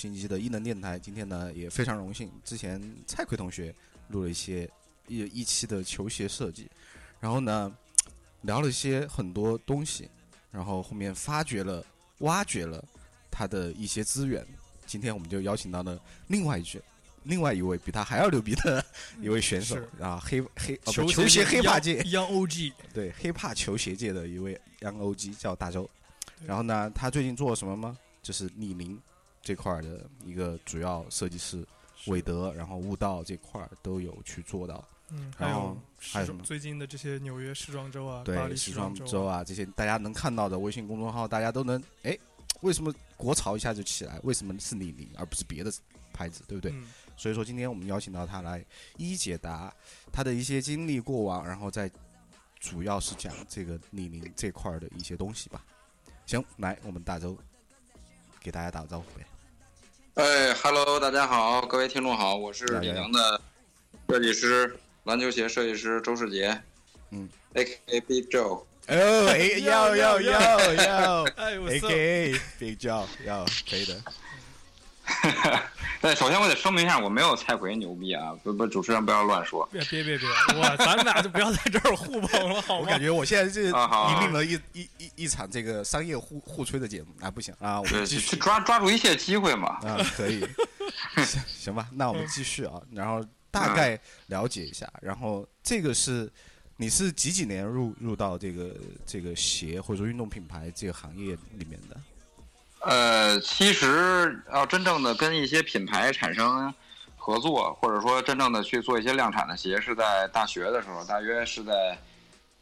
新一期的异能电台。今天呢，也非常荣幸，之前蔡奎同学录了一些一一期的球鞋设计，然后呢，聊了一些很多东西，然后后面发掘了、挖掘了他的一些资源。今天我们就邀请到了另外一句。另外一位比他还要牛逼的一位选手是啊，黑黑球球鞋黑怕界 Young OG，对黑怕球鞋界的一位 Young OG 叫大周，然后呢，他最近做了什么吗？就是李宁这块儿的一个主要设计师，韦德，然后悟道这块儿都有去做到。嗯，还有还有什么最近的这些纽约时装周啊，巴，黎时装装周啊这些大家能看到的微信公众号，大家都能哎，为什么国潮一下就起来？为什么是李宁而不是别的牌子？对不对？嗯，所以说今天我们邀请到他来一一解答他的一些经历过往，然后再主要是讲这个李宁这块儿的一些东西吧。行，来我们大周给大家打个招呼呗。哎，Hello，大家好，各位听众好，我是李宁的设计师，篮球鞋设计师周世杰，嗯，A.K.A. Big Joe，哦，哎，要要要要哎，我，A 操 K A Big Joe，要可以的。对，首先我得声明一下，我没有蔡奎牛逼啊，不不，主持人不要乱说。别别别别，我咱们俩就不要在这儿互捧了，好吗？我感觉我现在这啊好引领了一一一一场这个商业互互吹的节目啊，不行啊，我，们继续抓抓住一切机会嘛。啊，可以，行行吧，那我们继续啊，然后大概了解一下，然后这个是你是几几年入入到这个这个鞋或者说运动品牌这个行业里面的？呃，其实要真正的跟一些品牌产生合作，或者说真正的去做一些量产的鞋，是在大学的时候，大约是在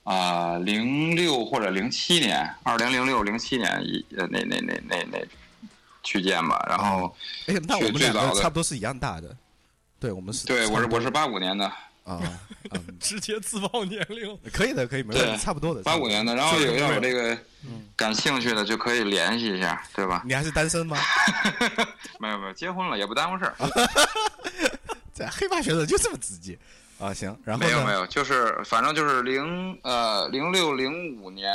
啊零六或者零七年，二零零六零七年一呃那那那那那区间吧。然后哎，那我们两个差不多是一样大的，对，我们是对我是我是八五年的，啊，嗯，直接自报年龄，可以的，可以，没问题，对差不多的，八五年的。然后有要有这个嗯感兴趣的就可以联系一下，对吧？你还是单身吗？没有没有，结婚了也不耽误事儿。这黑发选手就这么直接啊，行，然后，没有没有，就是反正就是零呃零六零五年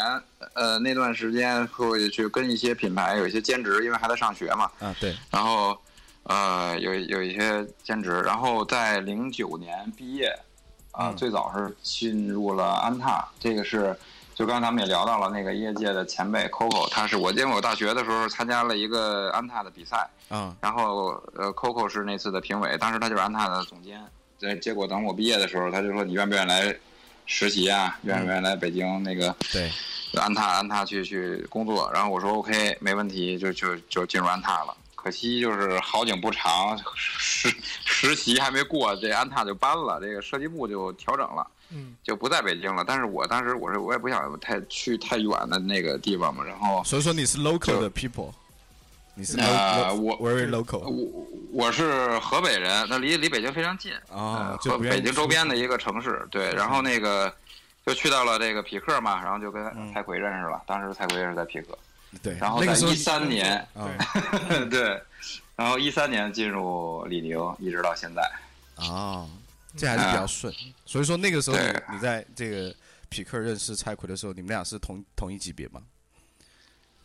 呃那段时间会去跟一些品牌有一些兼职，因为还在上学嘛，啊，对，然后呃有有一些兼职，然后在零九年毕业啊、嗯最早是进入了安踏，这个是就刚才咱们也聊到了那个业界的前辈 Coco，他是我因为我大学的时候参加了一个安踏的比赛，嗯，然后呃，Coco 是那次的评委，当时他就是安踏的总监。对，结果等我毕业的时候，他就说你愿不愿意来实习啊？愿不愿意来北京那个对，安踏安踏去去工作？然后我说 OK，没问题，就就就进入安踏了。可惜就是好景不长，实实习还没过，这安踏就搬了，这个设计部就调整了，嗯，就不在北京了。但是我当时我是我也不想太去太远的那个地方嘛，然后所以说你是 local 的 people，你是呃 local，我 very local 我我是河北人，那离离北京非常近。啊北京周边的一个城市，对，然后那个就去到了这个匹克嘛，然后就跟嗯蔡奎认识了，当时蔡奎也是在匹克，对，然后在那个时候一三年，啊 对，然后一三年进入李宁，一直到现在，啊，这还是比较顺。所以说那个时候你你在这个匹克认识蔡奎的时候，你们俩是同同一级别吗？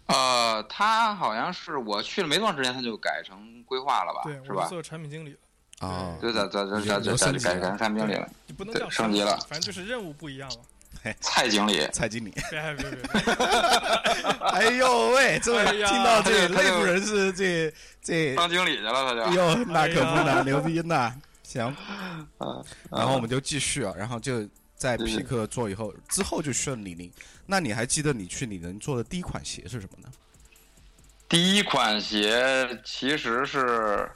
呃，他好像是我去了没多长时间，他就改成规划了吧对，，是吧？做产品经理了，啊，就在在在在有升级了在改改成产品经理了，你不能对叫升级了反正就是任务不一样了。蔡经理，蔡经理。别别别 别，哎呦喂，这听到这内部人士这这，当经理去了，他就，哟，那可不哎呢，牛逼呢。行，嗯然后我们就继续啊，然后就在匹克做以后，之后就去了李宁。那你还记得你去李宁做的第一款鞋是什么呢？第一款鞋其实是，呃，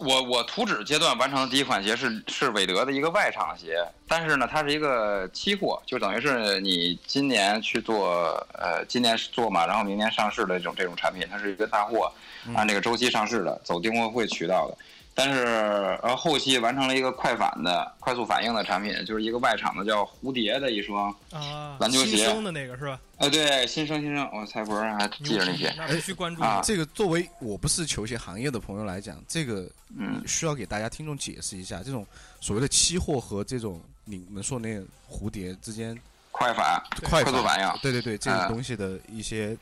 我我图纸阶段完成的第一款鞋是是韦德的一个外场鞋，但是呢，它是一个期货，就等于是你今年去做，呃，今年做嘛，然后明年上市的这种这种产品，它是一个大货，按这个周期上市的，走订货会渠道的。但是，然后后期完成了一个快反的、快速反应的产品，就是一个外场的叫蝴蝶的一双，啊，篮球鞋新生的那个是吧？呃，对，新生新生，我蔡博还记着那些，那必须关注啊这个作为我不是球鞋行业的朋友来讲，这个嗯，需要给大家听众解释一下，这种所谓的期货和这种你们说那个蝴蝶之间快反，快快速反应，对对对，这个啊东西的一些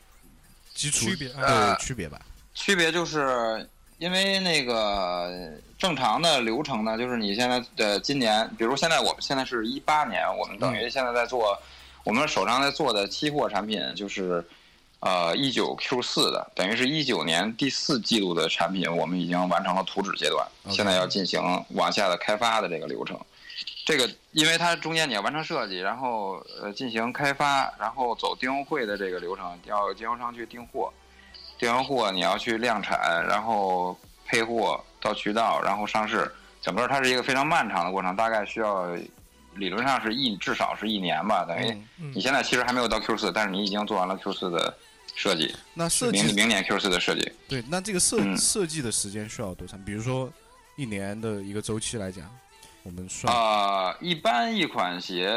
基础区别啊对区别吧。区别就是因为那个正常的流程呢，就是你现在的今年，比如现在我们现在是一八年，我们等于现在在做，我们手上在做的期货产品就是。呃，一九 Q 四的，等于是一九年第四季度的产品，我们已经完成了图纸阶段现在要进行往下的开发的这个流程。这个，因为它中间你要完成设计，然后呃进行开发，然后走订货会的这个流程，要经销商去订货，订完货你要去量产，然后配货到渠道，然后上市，整个它是一个非常漫长的过程，大概需要理论上是一至少是一年吧，等于你现在其实还没有到 Q 四，但是你已经做完了 Q 四的设计，那设计明明年 Q 四的设计。对，那这个设嗯设计的时间需要多长？比如说一年的一个周期来讲，我们算啊、一般一款鞋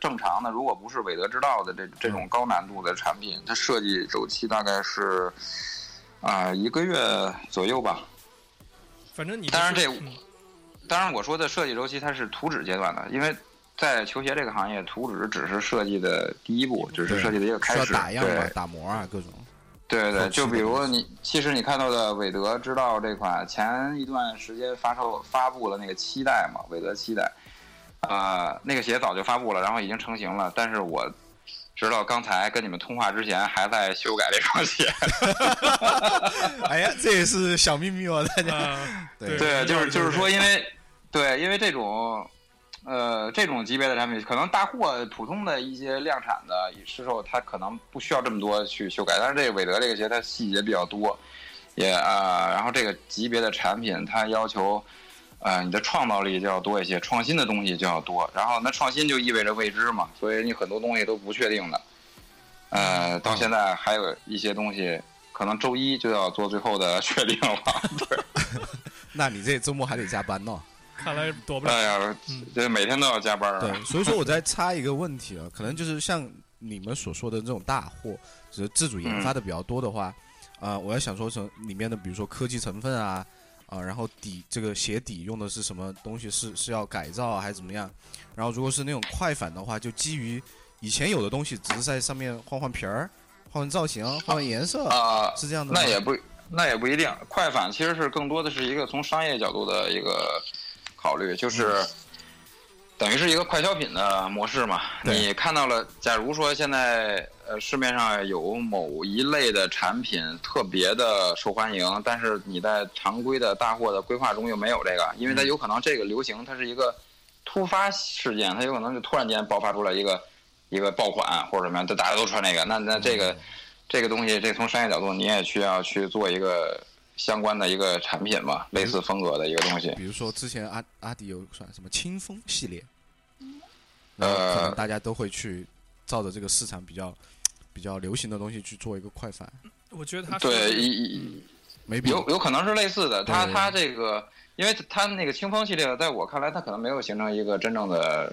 正常的，如果不是韦德之道的这这种高难度的产品，它设计周期大概是啊、一个月左右吧。反正你当然这嗯当然，我说的设计周期它是图纸阶段的，因为在球鞋这个行业，图纸只是设计的第一步，只是设计的一个开始。打样嘛对，打磨啊，各种。对对，就比如你，其实你看到的韦德知道这款前一段时间发售发布了那个七代嘛，韦德七代，呃，那个鞋早就发布了，然后已经成型了，但是我知道刚才跟你们通话之前还在修改这双鞋，哎呀，这也是小秘密哦，大家。啊，对对，就是就就是说，因为对，因为这种。呃，这种级别的产品，可能大货普通的一些量产的市售，它可能不需要这么多去修改。但是这个韦德这个鞋，它细节比较多，也啊、然后这个级别的产品，它要求，呃，你的创造力就要多一些，创新的东西就要多。然后那创新就意味着未知嘛，所以你很多东西都不确定的。呃，到现在还有一些东西，可能周一就要做最后的 确定了。对，那你这周末还得加班呢。看来躲不了。哎呀嗯，这每天都要加班啊。对，所以说我在插一个问题啊，可能就是像你们所说的这种大货，只是自主研发的比较多的话，啊、我要想说成里面的，比如说科技成分啊，啊、然后底这个鞋底用的是什么东西，是是要改造啊，还是怎么样？然后如果是那种快反的话，就基于以前有的东西，只是在上面换换皮儿、换换造型、换换颜色，啊、是这样的吗？那也不那也不一定。快反其实是更多的是一个从商业角度的一个考虑，就是嗯等于是一个快消品的模式嘛。你看到了，假如说现在呃市面上有某一类的产品特别的受欢迎，但是你在常规的大货的规划中又没有这个，因为它嗯有可能这个流行它是一个突发事件，它有可能就突然间爆发出来一个一个爆款或者什么样，就大家都穿这个，那那这个。这个东西，这从商业角度，你也需要去做一个相关的一个产品嘛，类似风格的一个东西。比如说之前阿阿迪有算什么清风系列，呃可能大家都会去照着这个市场比较比较流行的东西去做一个快反，我觉得它对，说的一一没必要有有可能是类似的。它对它这个，因为它那个清风系列，在我看来，它可能没有形成一个真正的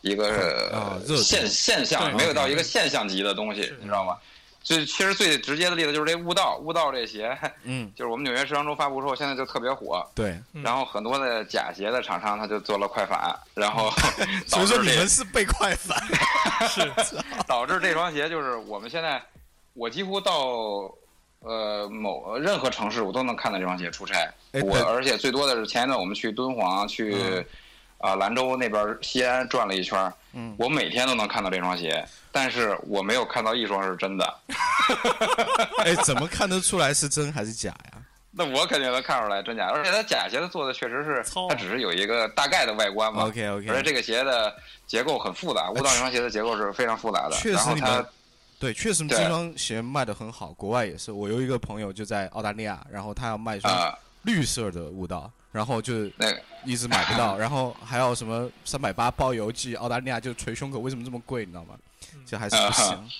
一个现现象，没有到一个现象级的东西，你知道吗？最其实最直接的例子就是这悟道，悟道这鞋，嗯，就是我们纽约时装周发布之后，现在就特别火。对，嗯。然后很多的假鞋的厂商他就做了快反，然后 所以说你导致这们是被快反，是。导致这双鞋就是我们现在，我几乎到呃某任何城市我都能看到这双鞋出差。我而且最多的是前一段我们去敦煌去嗯啊、兰州那边西安转了一圈，嗯我每天都能看到这双鞋，但是我没有看到一双是真的。哎，怎么看得出来是真还是假呀？那我肯定能看出来真假，而且它假鞋子做的确实是糙，它只是有一个大概的外观嘛。OK OK，而且这个鞋的结构很复杂，悟道这双鞋的结构是非常复杂的。确实它你们对，确实这双鞋卖的很好，国外也是。我有一个朋友就在澳大利亚，然后他要卖一双啊绿色的悟道，然后就那一直买不到，然后还有什么三百八包邮寄澳大利亚就捶胸口，为什么这么贵？你知道吗？嗯就还是不行。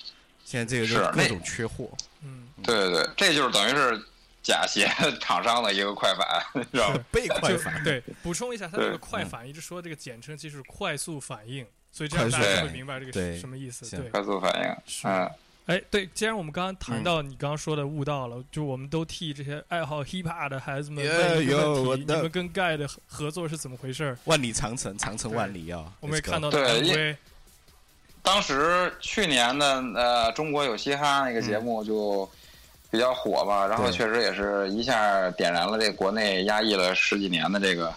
现在这个就是各那种缺货，嗯，对对对，这就是等于是假鞋 厂商的一个快反，知道吗？被快反。对，补充一下，它这个快反一直说这个简称其实是快速反应，所以这样快大家会明白这个是什么意思。对，快速反应，是嗯，哎，对，既然我们刚刚谈到你刚刚说的悟道了，就我们都替这些爱好 hiphop 的孩子们问一个问题：你们跟盖的合合作是怎么回事儿？万里长城，长城万里啊！我们也看到了对因 MV，当时去年的呃中国有嘻哈那个节目就比较火吧，然后确实也是一下点燃了这国内压抑了十几年的这个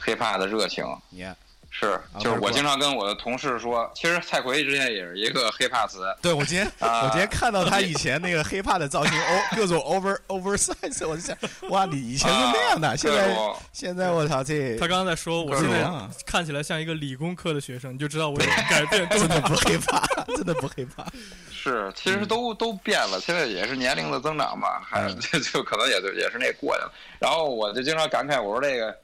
hiphop 的热情。你看，是，就是我经常跟我的同事说，其实蔡奎之前也是一个 hiphop 词，对我今天啊我今天看到他以前那个 黑怕的造型，哦，各种 over oversize，我就想，哇，你以前是那样的，啊现在现在我操，这他刚刚在说我现在看起来像一个理工科的学生，你就知道我有改变 真的。不黑怕，真的不黑怕。是，其实都都变了，现在也是年龄的增长嘛，还嗯就就可能也就也是那过去了。然后我就经常感慨，我说这个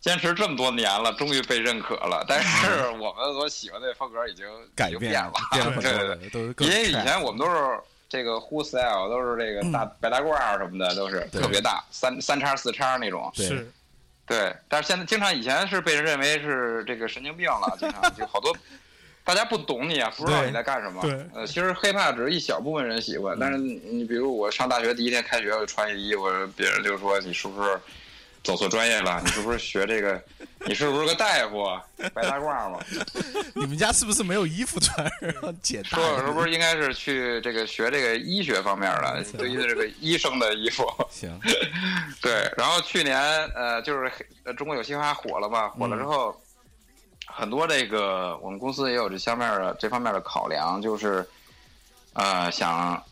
坚持这么多年了，终于被认可了，但是我们所喜欢的风格已经改变了，变了对对对。因为以前我们都是这个 Who Style，都是这个大白大褂儿什么的，都是特别大，三三叉四叉那种。对是，对，但是现在经常以前是被人认为是这个神经病了，经常就好多大家不懂你啊，不知道你在干什么。对呃，其实 hiphop 只是一小部分人喜欢，但是你你比如我上大学第一天开学，我就穿一衣服，别人就说你是不是走错专业了？你是不是学这个？你是不是个大夫？白大褂吗？你们家是不是没有衣服穿？然后剪大说我是不是应该是去这个学这个医学方面的，对于这个医生的衣服。行，对，然后去年呃，就是呃中国有嘻哈火了嘛，火了之后，很多这个我们公司也有这方面的这方面的考量，就是呃想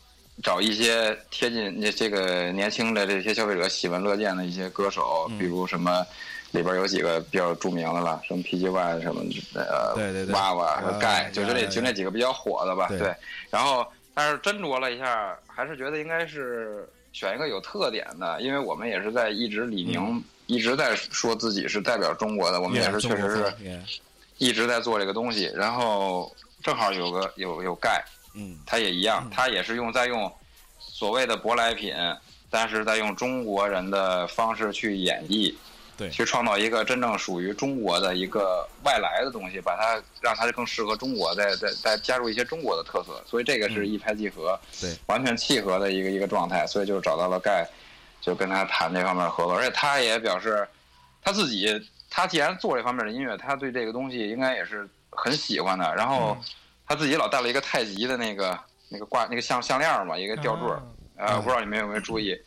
找一些贴近这这个年轻的这些消费者喜闻乐见的一些歌手，比如什么。里边有几个比较著名的了，什么 PG One 什么呃，对对对娃娃和呃盖，就就那呀呀就那几个比较火的吧。对对，然后但是斟酌了一下，还是觉得应该是选一个有特点的，因为我们也是在一直李宁、一直在说自己是代表中国的，我们也是确实是一直在做这个东西。然后正好有个有有钙，嗯，它也一样，它也是用在用所谓的舶来品，但是在用中国人的方式去演绎。对。去创造一个真正属于中国的一个外来的东西，把它让它更适合中国，再再再加入一些中国的特色，所以这个是一拍即合，对，完全契合的一个一个状态，所以就找到了盖，就跟他谈这方面的合作，而且他也表示他自己，他既然做这方面的音乐，他对这个东西应该也是很喜欢的，然后他自己老戴了一个太极的那个那个挂那个项项链嘛，一个吊坠儿，啊呃，不知道你们有没有注意。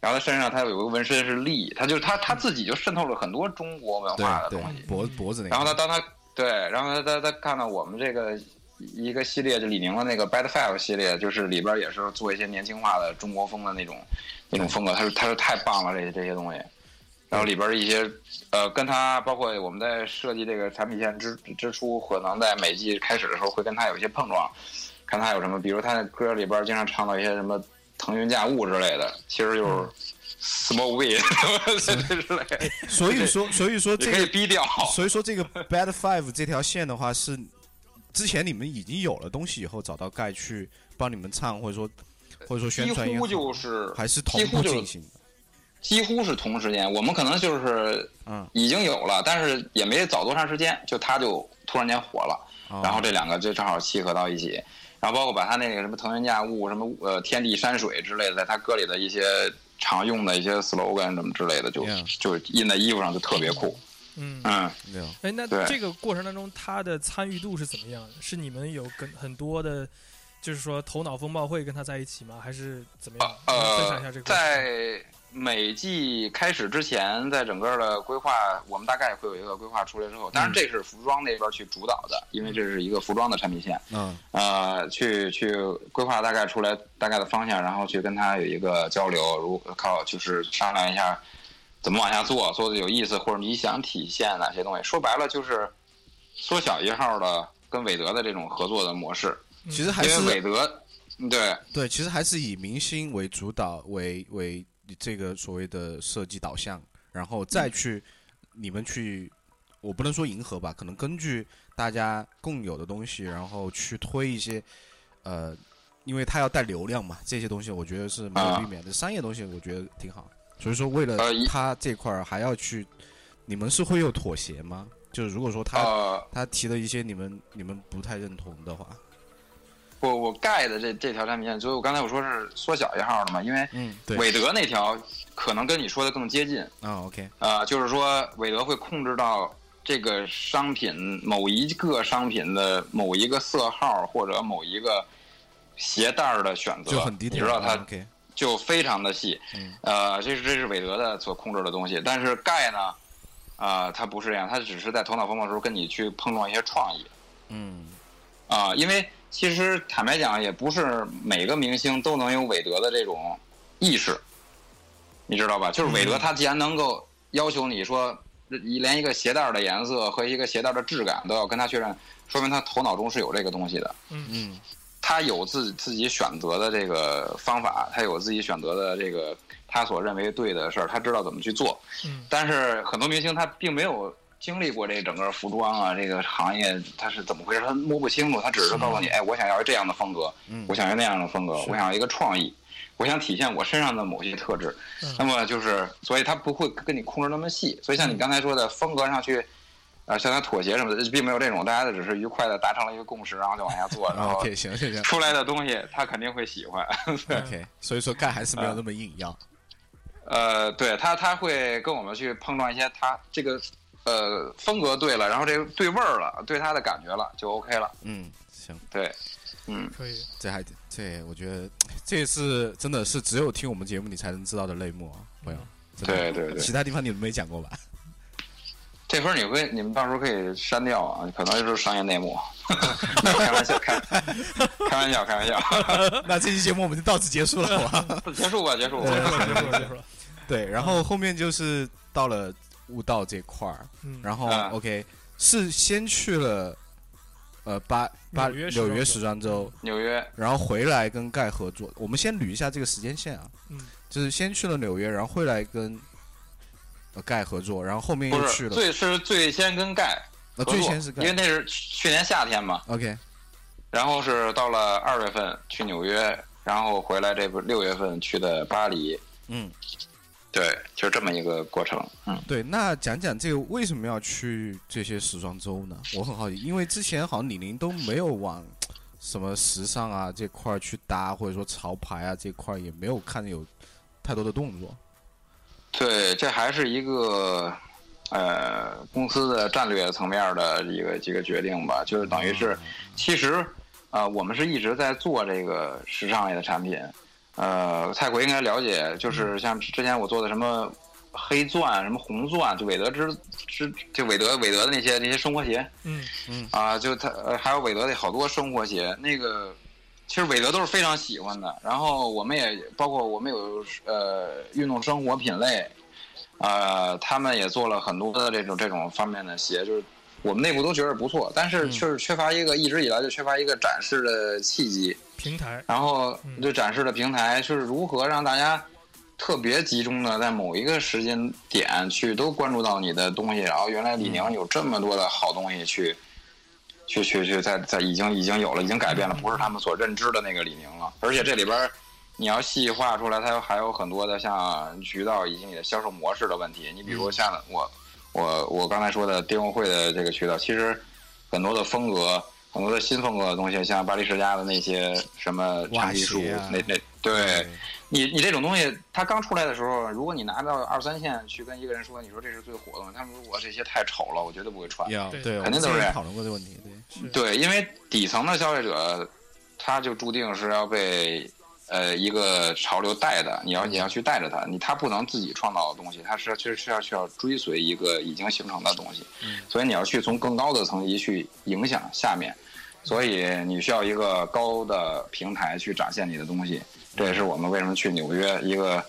然后他身上他有个纹身是力，他就是他他自己就渗透了很多中国文化的东西对，。脖脖子那个，然后他当他对，然后他他他看到我们这个一个系列，就李宁的那个 Bad Five 系列，就是里边也是做一些年轻化的中国风的那种那种风格。他说他说太棒了，这些这些东西。然后里边一些呃，跟他包括我们在设计这个产品线之之初，可能在每季开始的时候会跟他有一些碰撞，看他有什么，比如他的歌里边经常唱到一些什么腾云驾雾之类的，其实就是 small weed 之类的，所以说所以说也可以这个逼掉。所以说这个 Bad Five 这条线的话是之前你们已经有了东西以后找到盖去帮你们唱，或者说或者说宣传也好乎就是还是同步进行的，几乎是同时间，我们可能就是嗯，已经有了，但是也没早多长时间，就他就突然间火了，哦然后这两个就正好契合到一起，然后包括把他那个什么腾云驾雾、什么呃天地山水之类的，在他歌里的一些常用的一些 slogan 什么之类的，就就印在衣服上就特别酷，嗯，嗯。没有哎，那这个过程当中，他的参与度是怎么样的？是你们有跟很多的，就是说头脑风暴会跟他在一起吗？还是怎么样？能分享一下呃这个，在每季开始之前，在整个的规划，我们大概会有一个规划出来之后，当然这是服装那边去主导的，因为这是一个服装的产品线，嗯。呃，去去规划大概出来大概的方向，然后去跟他有一个交流，如靠就是商量一下怎么往下做，做的有意思，或者你想体现哪些东西。说白了就是缩小一号的跟韦德的这种合作的模式，其实还是韦德，对。对，其实还是以明星为主导为为这个所谓的设计导向，然后再去你们去，我不能说迎合吧，可能根据大家共有的东西，然后去推一些呃，因为它要带流量嘛，这些东西我觉得是没有避免的。商业东西我觉得挺好，所以说为了呃一它这块儿还要去，你们是会有妥协吗？就是如果说他、呃，他提了一些你们你们不太认同的话，我我盖的这这条产品线，所以我刚才我说是缩小一号的嘛，因为韦德那条可能跟你说的更接近。啊，OK，呃，就是说韦德会控制到这个商品某一个商品的某一个色号或者某一个鞋带儿的选择，就很低调，你知道它就非常的细。嗯呃，这是这是韦德的所控制的东西，但是盖呢，啊、它不是这样，它只是在头脑风暴的时候跟你去碰撞一些创意嗯啊、因为其实坦白讲，也不是每个明星都能有韦德的这种意识，你知道吧？就是韦德，嗯他既然能够要求你说，连一个鞋带儿的颜色和一个鞋带儿的质感都要跟他确认，说明他头脑中是有这个东西的。嗯他有自自己选择的这个方法，他有自己选择的这个他所认为对的事儿，他知道怎么去做。嗯但是很多明星他并没有经历过这整个服装啊这个行业，他是怎么回事？他摸不清楚，他只是告诉你，哎，我想要这样的风格，嗯我想要那样的风格，我想要一个创意，我想体现我身上的某些特质。嗯那么就是，所以他不会跟你控制那么细。所以像你刚才说的风格上去。啊，向他妥协什么的，并没有这种，大家只是愉快的达成了一个共识，然后就往下做，然后，OK，行行行出来的东西他肯定会喜欢。OK，所以说干还是没有那么硬要，呃，对他他会跟我们去碰撞一些他这个呃风格对了，然后这个对味儿了，对他的感觉了，就 OK 了。嗯，行，对，嗯，可以，这还这我觉得这是真的是只有听我们节目你才能知道的内幕啊，朋友，对对对其他地方你们没讲过吧？这分儿你会你们到时候可以删掉啊，可能就是商业内幕。开玩笑，开开玩笑，开玩笑。那这期节目我们就到此结束了，好吧？结束吧，结束吧。结束了，结束了，结束了。对，然后后面就是到了悟道这块儿，嗯，然后啊。OK 是先去了呃巴巴纽约时装周纽约时装周，纽约，然后回来跟盖合作。我们先捋一下这个时间线啊，嗯，就是先去了纽约，然后回来跟呃盖合作，然后后面又去了，最是最先跟盖呃合作，最先是盖因为那是去年夏天嘛，OK。然后是到了二月份去纽约，然后回来这不六月份去的巴黎，嗯。对，就这么一个过程。嗯，对，那讲讲这个为什么要去这些时装周呢？我很好奇，因为之前好像李宁都没有往什么时尚啊这块儿去搭，或者说潮牌啊这块儿也没有看有太多的动作。对，这还是一个呃公司的战略层面的一个一个决定吧，就是等于是，其实呃我们是一直在做这个时尚类的产品。呃，蔡奎应该了解，就是像之前我做的什么黑钻、什么红钻，就韦德之之就韦德韦德的那些那些生活鞋，嗯。啊，就他呃还有韦德的好多生活鞋，那个其实韦德都是非常喜欢的。然后我们也包括我们有呃运动生活品类，呃，他们也做了很多的这种这种方面的鞋，就是我们内部都觉得不错，但是嗯就是缺乏一个一直以来就缺乏一个展示的契机，平台，然后嗯就展示的平台就是如何让大家。特别集中的在某一个时间点去都关注到你的东西，然后原来李宁有这么多的好东西去，去去去在在已经已经有了，已经改变了，不是他们所认知的那个李宁了。而且这里边你要细化出来，它还有很多的像渠道以及你的销售模式的问题。你比如像我我我刚才说的电工会的这个渠道，其实很多的风格。很多的新风格的东西，像巴黎世家的那些什么袜长皮书，那那对，你你这种东西，它刚出来的时候，如果你拿到二三线去跟一个人说，你说这是最火的，他们说我这些太丑了，我绝对不会穿。对肯定都是这样我们之前讨论过这个问题。对，对，因为底层的消费者，他就注定是要被呃一个潮流带的，你要你要去带着它，你它不能自己创造的东西，它是其实是要需要追随一个已经形成的东西，嗯。所以你要去从更高的层级去影响下面，所以你需要一个高的平台去展现你的东西，这也是我们为什么去纽约一个。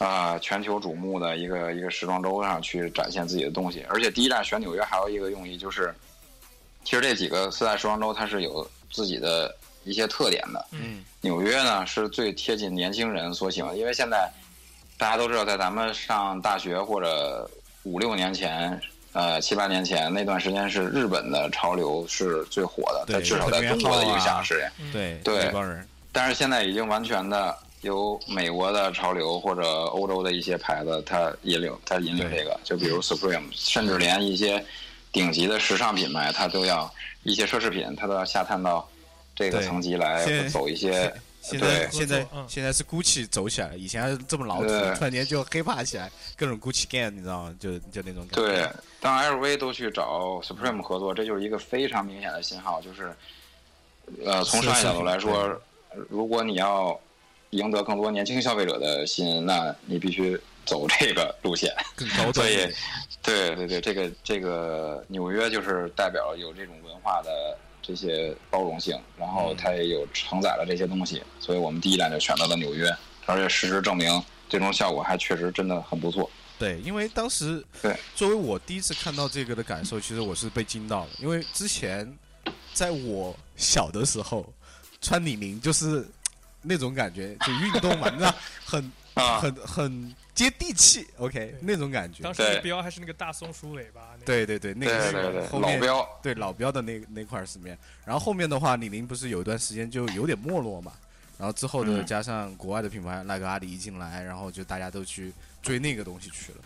啊、全球瞩目的一个一个时装周上去展现自己的东西，而且第一站选纽约还有一个用意就是，其实这几个四大时装周它是有自己的一些特点的。嗯。纽约呢是最贴近年轻人所喜欢，因为现在大家都知道，在咱们上大学或者五六年前，呃七八年前那段时间是日本的潮流是最火的，对在至少在中国的影响是。对对但是现在已经完全的由美国的潮流或者欧洲的一些牌子，它引领它引领这个，就比如 Supreme，甚至连一些顶级的时尚品牌，它都要一些奢侈品，它都要下探到这个层级来走一些。现对在现在嗯现在是 GUCCI 走起来了，以前还是这么老土，对突然间就 hiphop 起来，各种 GUCCI gang，你知道吗？就就那种感觉。对，当 LV 都去找 Supreme 合作，这就是一个非常明显的信号，就是，呃，从商业角度来说，如果你要赢得更多年轻消费者的心，那你必须走这个路线。更高 所以。，对对对，这个这个纽约就是代表有这种文化的这些包容性，然后它也有承载了这些东西，所以我们第一站就选择了纽约，而且事实证明，最终效果还确实真的很不错。对，因为当时对作为我第一次看到这个的感受，其实我是被惊到了，因为之前在我小的时候穿李宁就是那种感觉，就运动嘛，你知道，很啊，很很接地气，OK 那种感觉。当。时的对。标还是那个大松鼠尾巴，对对对，那个是老标，对老标的那那块儿是面，然后后面的话，李宁不是有一段时间就有点没落嘛，然后之后的嗯。加上国外的品牌那个阿里一进来，然后就大家都去追那个东西去了。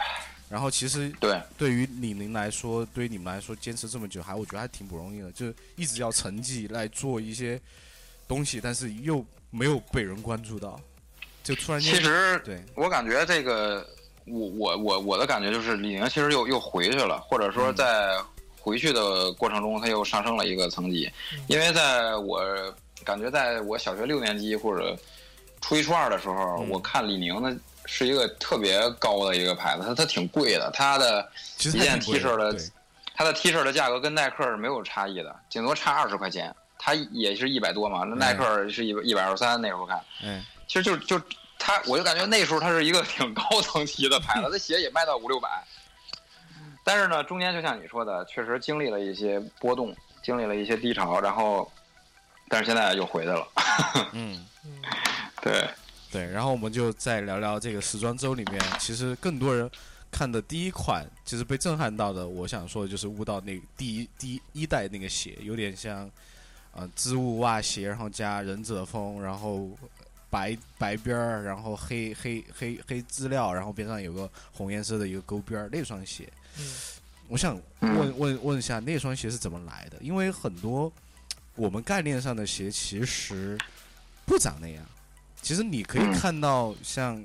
然后其实对。对于李宁来说，对于你们来说，坚持这么久，还我觉得还挺不容易的，就一直要成绩来做一些东西，但是又没有被人关注到，就突然间其实对我感觉这个，我我我我的感觉就是李宁其实又又回去了，或者说嗯在回去的过程中，他又上升了一个层级嗯。因为在我感觉，在我小学六年级或者初一初二的时候，嗯我看李宁的是一个特别高的一个牌子，它它挺贵的，它的一件 T 恤的它的 T 恤的价格跟耐克是没有差异的，顶多差二十块钱。它也是一百多嘛，那耐克是一一百二十三，那时候看。嗯，其实就就他，我就感觉那时候他是一个挺高层级的牌子，他鞋也卖到五六百。但是呢，中间就像你说的，确实经历了一些波动，经历了一些低潮，然后，但是现在又回来了。嗯。嗯，对，对，然后我们就再聊聊这个时装周里面，其实更多人看的第一款，其实被震撼到的，我想说的就是悟道那第一第一一代那个鞋，有点像呃织物袜鞋，然后加忍者风，然后白白边儿，然后黑黑黑黑资料，然后边上有个红颜色的一个勾边儿，那双鞋，嗯我想嗯问问问一下，那双鞋是怎么来的？因为很多我们概念上的鞋其实不长那样。其实你可以嗯看到，像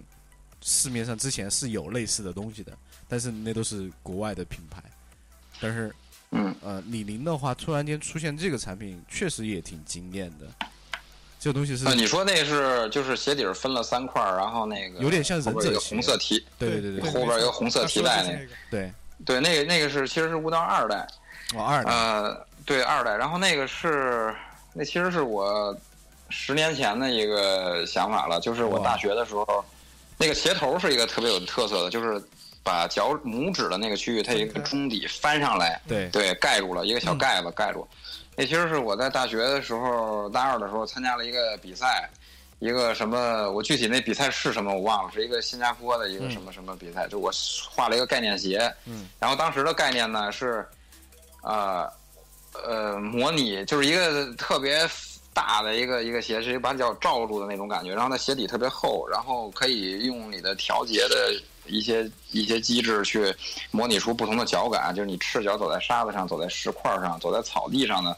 市面上之前是有类似的东西的，但是那都是国外的品牌。但是嗯，呃，李宁的话，突然间出现这个产品，确实也挺惊艳的。这个东西是啊，你说那是就是鞋底儿分了三块儿，然后那个有点像后边有个忍者红色提，对对对对后边一个红色提带那个，对，对，那个那个是其实是悟道二代，哦二的，呃，对二代，然后那个是那其实是我十年前的一个想法了，就是我大学的时候，那个鞋头是一个特别有特色的，就是把脚拇指的那个区域，它有一个中底翻上来，对对，盖住了一个小盖子盖住。那其实是我在大学的时候，大二的时候参加了一个比赛，一个什么，我具体那比赛是什么我忘了，是一个新加坡的一个什么什么比赛，就我画了一个概念鞋，嗯，然后当时的概念呢是，呃呃，模拟就是一个特别大的一个一个鞋，是一个把脚罩住的那种感觉，然后它鞋底特别厚，然后可以用你的调节的一些一些机制去模拟出不同的脚感，就是你赤脚走在沙子上，走在石块上，走在草地上的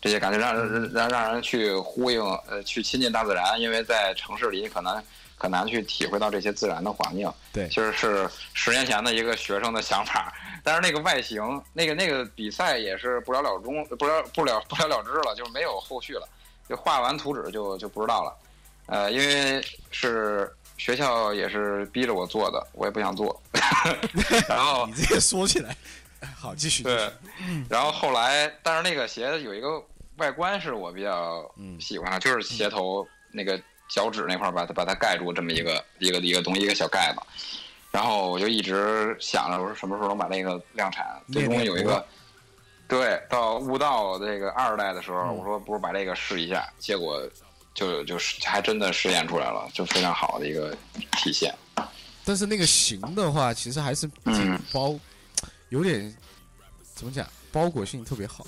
这些感觉，让人让让人去呼应呃去亲近大自然，因为在城市里可能很难去体会到这些自然的环境。对其实是十年前的一个学生的想法，但是那个外形，那个那个比赛也是不了了中，不了不了不了了之了，就是没有后续了，就画完图纸就就不知道了。呃，因为是学校也是逼着我做的，我也不想做。然后你这个说起来，好继续，对，然后后来，但是那个鞋有一个外观是我比较嗯喜欢的，就是鞋头那个脚趾那块儿把它把它盖住这么一个一个一个东西一个小盖子，然后我就一直想着我说什么时候能把那个量产，最终有一个。对，到悟道这个二代的时候，嗯我说不如把这个试一下，结果就就是还真的实验出来了，就非常好的一个体现。但是那个型的话，其实还是挺嗯包，有点怎么讲，包裹性特别好。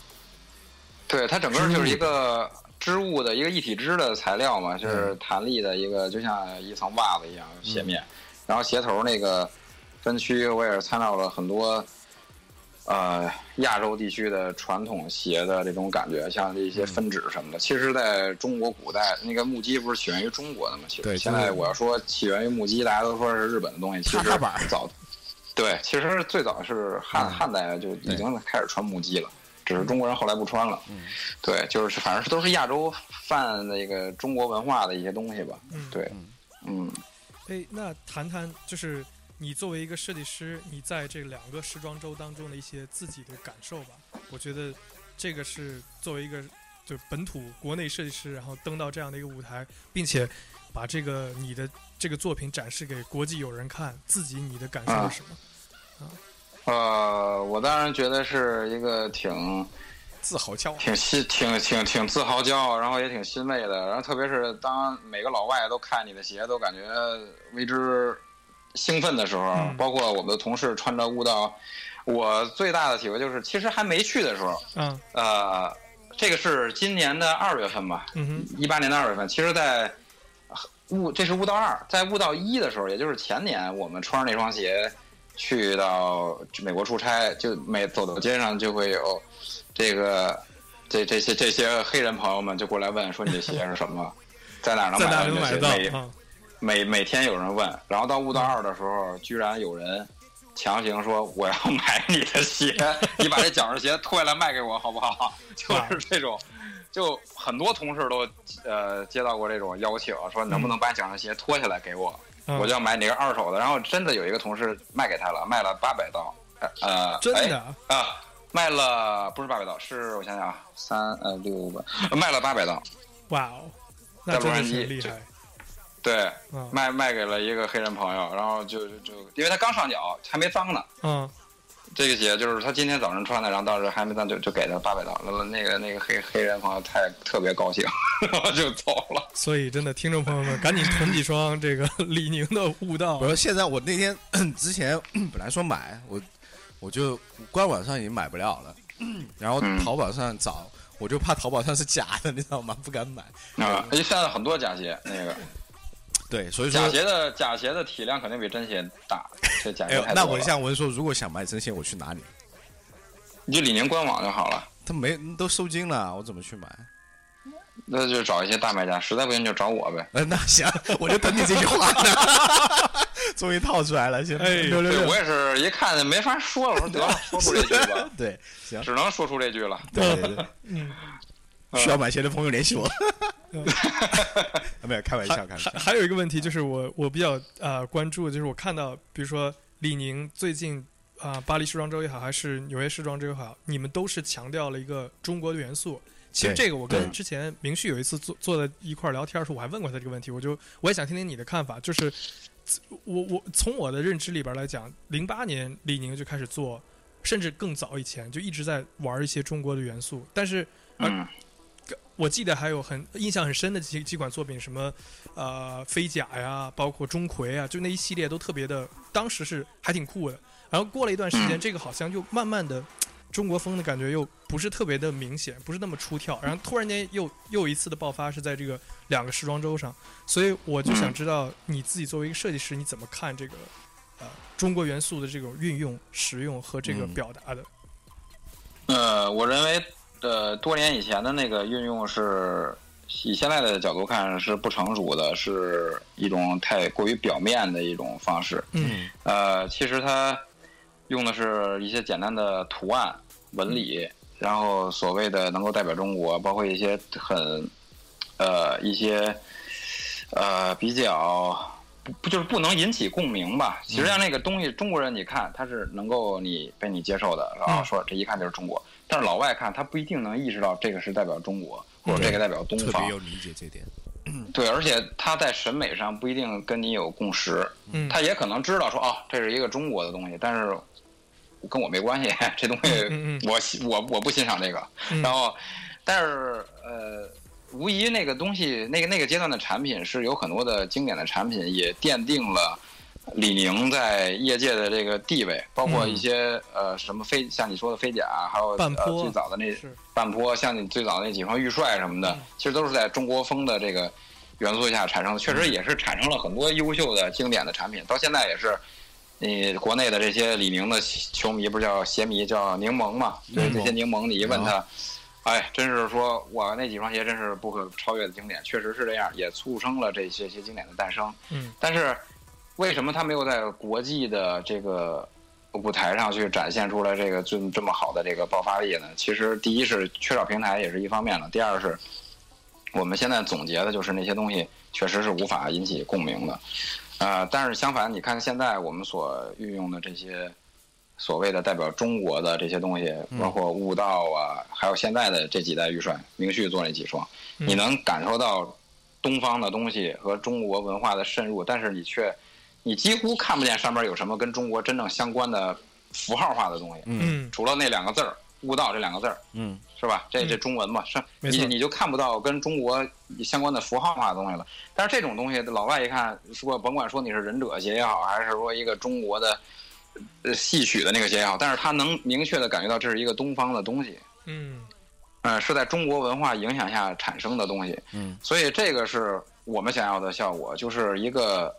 对，它整个就是一个织物的一个一体织的材料嘛，就是弹力的一个，就像一层袜子一样鞋面。然后鞋头那个分区，我也是参照了很多呃亚洲地区的传统鞋的这种感觉，像这些分趾什么的。其实，在中国古代，那个木屐不是起源于中国的吗？其实现在我要说起源于木屐，大家都说是日本的东西，其实踏踏板早。对，其实最早是汉嗯汉代就已经开始穿木屐了，只是中国人后来不穿了。对，就是反正都是亚洲泛那个中国文化的一些东西吧。嗯，对，嗯，哎，那谈谈就是你作为一个设计师，你在这两个时装周当中的一些自己的感受吧。我觉得这个是作为一个就本土国内设计师，然后登到这样的一个舞台，并且把这个你的这个作品展示给国际友人看，自己你的感受是什么？呃，我当然觉得是一个挺自豪骄傲。挺欣、挺挺挺自豪、骄傲，然后也挺欣慰的。然后特别是当每个老外都看你的鞋，都感觉为之兴奋的时候，嗯。包括我们的同事穿着悟道，我最大的体会就是，其实还没去的时候，嗯。呃，这个是今年的二月份吧，嗯哼一八年的二月份，其实在悟这是悟道二，在悟道一的时候，也就是前年，我们穿着那双鞋去到美国出差，就每走到街上就会有这个这这些这些黑人朋友们就过来问说你这鞋是什么，在哪能在买到哪能买到你的鞋？每啊？每每天有人问，然后到悟道二的时候，居然有人强行说我要买你的鞋，你把这脚上鞋脱下来卖给我好不好？就是这种，就很多同事都呃接到过这种邀请，说能不能把脚上鞋脱下来给我，嗯我就要买你个二手的。然后真的有一个同事卖给他了，卖了八百刀，呃真的啊啊，卖了不是八百刀，是我想想啊，三呃六百，卖了八百刀，哇哦，那真的杉是厉害对，啊！卖卖给了一个黑人朋友，然后就就就因为他刚上脚还没脏呢，嗯这个鞋就是他今天早上穿的，然后到时候还没脏就就给他八百刀，了那个那个黑黑人朋友太特别高兴，然后就走了。所以真的，听众朋友们，赶紧囤几双这个李宁的悟道我。说现在我那天 之前 本来说买，我我就官网上已经买不了了，然后嗯淘宝上找，我就怕淘宝上是假的，你知道吗？不敢买。啊，因为现在很多假鞋，那个对，所以说假，鞋的假鞋的体量肯定比真鞋大，这假哎，那我。想问说，如果想买真鞋，我去哪里？你就李宁官网就好了，他没都收金了，我怎么去买？那就找一些大卖家，实在不行就找我呗。呃，那行，我就等你这句话呢。终于套出来了，行，哎对六六六我，也是一看没法说了，我说得了，说出这句吧，对，行，只能说出这句了。对对对，嗯，需要买鞋的朋友联系我。没有开玩笑，还开玩笑还。有一个问题就是我我比较呃关注，就是我看到，比如说李宁最近啊、巴黎时装周也好，还是纽约时装周也好，你们都是强调了一个中国的元素。其实这个我跟之前明旭有一次坐坐在一块儿聊天的时候，我还问过他这个问题，我就我也想听听你的看法。就是我我从我的认知里边来讲，零八年李宁就开始做，甚至更早以前就一直在玩一些中国的元素，但是嗯我记得还有很印象很深的几几款作品，什么呃飞甲呀，包括钟馗啊，就那一系列都特别的，当时是还挺酷的。然后过了一段时间，嗯这个好像就慢慢的中国风的感觉又不是特别的明显，不是那么出挑。然后突然间又又一次的爆发是在这个两个时装周上，所以我就想知道你自己作为一个设计师，你怎么看这个呃中国元素的这种运用、使用和这个嗯表达的？呃，我认为呃多年以前的那个运用是。以现在的角度看是不成熟的，是一种太过于表面的一种方式。嗯呃，其实它用的是一些简单的图案、纹理，然后所谓的能够代表中国，包括一些很呃一些呃比较不不就是不能引起共鸣吧。实际上那个东西，中国人你看他是能够你被你接受的，然后嗯说这一看就是中国，但是老外看他不一定能意识到这个是代表中国，或者这个代表东方特别。有理解这点。对，而且他在审美上不一定跟你有共识。嗯他也可能知道说哦，这是一个中国的东西，但是跟我没关系，这东西我欣我我不欣赏这个。嗯然后，但是呃，无疑那个东西，那个那个阶段的产品是有很多的经典的产品，也奠定了李宁在业界的这个地位，包括嗯一些、呃什么飞，像你说的飞甲，还有呃半坡最早的那半坡，像你最早的那几双玉帅什么的，嗯其实都是在中国风的这个元素下产生的，确实也是产生了很多优秀的经典的产品，到现在也是。你国内的这些李宁的球迷不是叫鞋迷叫柠檬嘛？对这些柠檬，你一问他，哎，真是说我那几双鞋真是不可超越的经典，确实是这样，也促生了这些些经典的诞生。嗯但是为什么他没有在国际的这个舞台上去展现出来这个这这么好的这个爆发力呢？其实第一是缺少平台也是一方面了，第二是我们现在总结的就是那些东西确实是无法引起共鸣的。呃，但是相反，你看现在我们所运用的这些所谓的代表中国的这些东西，包括悟道啊，还有现在的这几代玉帅，明旭做那几双，嗯你能感受到东方的东西和中国文化的渗入，但是你却你几乎看不见上面有什么跟中国真正相关的符号化的东西，嗯。除了那两个字儿“悟道”这两个字儿，嗯。是吧？这嗯。这中文嘛，是你你就看不到跟中国相关的符号化的东西了。但是这种东西，老外一看，说甭管说你是忍者鞋也好，还是说一个中国的呃戏曲的那个鞋也好，但是他能明确的感觉到这是一个东方的东西，嗯。呃，是在中国文化影响下产生的东西。嗯，所以这个是我们想要的效果，就是一个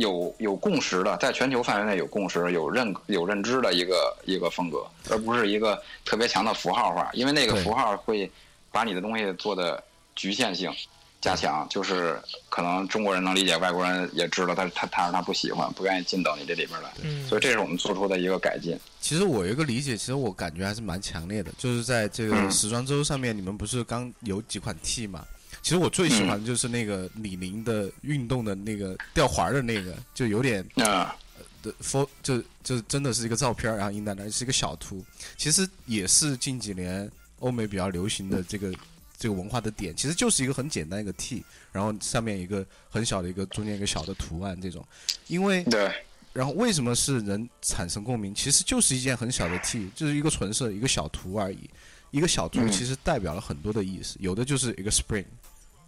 有有共识的，在全球范围内有共识、有认有认知的一个一个风格，而不是一个特别强的符号化，因为那个符号会把你的东西做的局限性加强，就是可能中国人能理解，外国人也知道，但是他他是他不喜欢，不愿意进到你这里边来，嗯，所以这是我们做出的一个改进。其实我有一个理解，其实我感觉还是蛮强烈的，就是在这个嗯时装周上面，你们不是刚有几款 T 嘛？其实我最喜欢的就是那个李宁的运动的那个吊环的那个，就有点啊、的 for 就就真的是一个照片，然后印在那儿是一个小图，其实也是近几年欧美比较流行的这个这个文化的点，其实就是一个很简单一个 T，然后上面一个很小的一个中间一个小的图案这种，因为对。然后为什么是能产生共鸣？其实就是一件很小的 T，就是一个纯色一个小图而已。一个小图嗯。其实代表了很多的意思，有的就是一个 spring，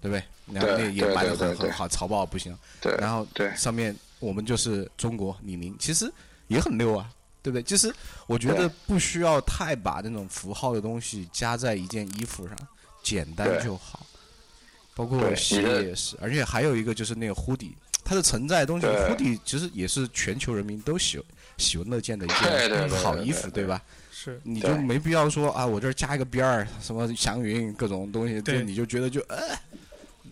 对不对？然后那也对卖的很很好，潮爆不行。对然后对上面我们就是中国李宁，其实也很溜啊，对不对？其实我觉得不需要太把那种符号的东西加在一件衣服上，简单就好。包括对鞋也是，而且还有一个就是那个 hoodie，它的承载的东西对，hoodie 其实也是全球人民都喜喜闻乐见的一件好衣服，对对吧？是你就没必要说啊，我这儿加一个边儿，什么祥云各种东西，就对你就觉得就呃，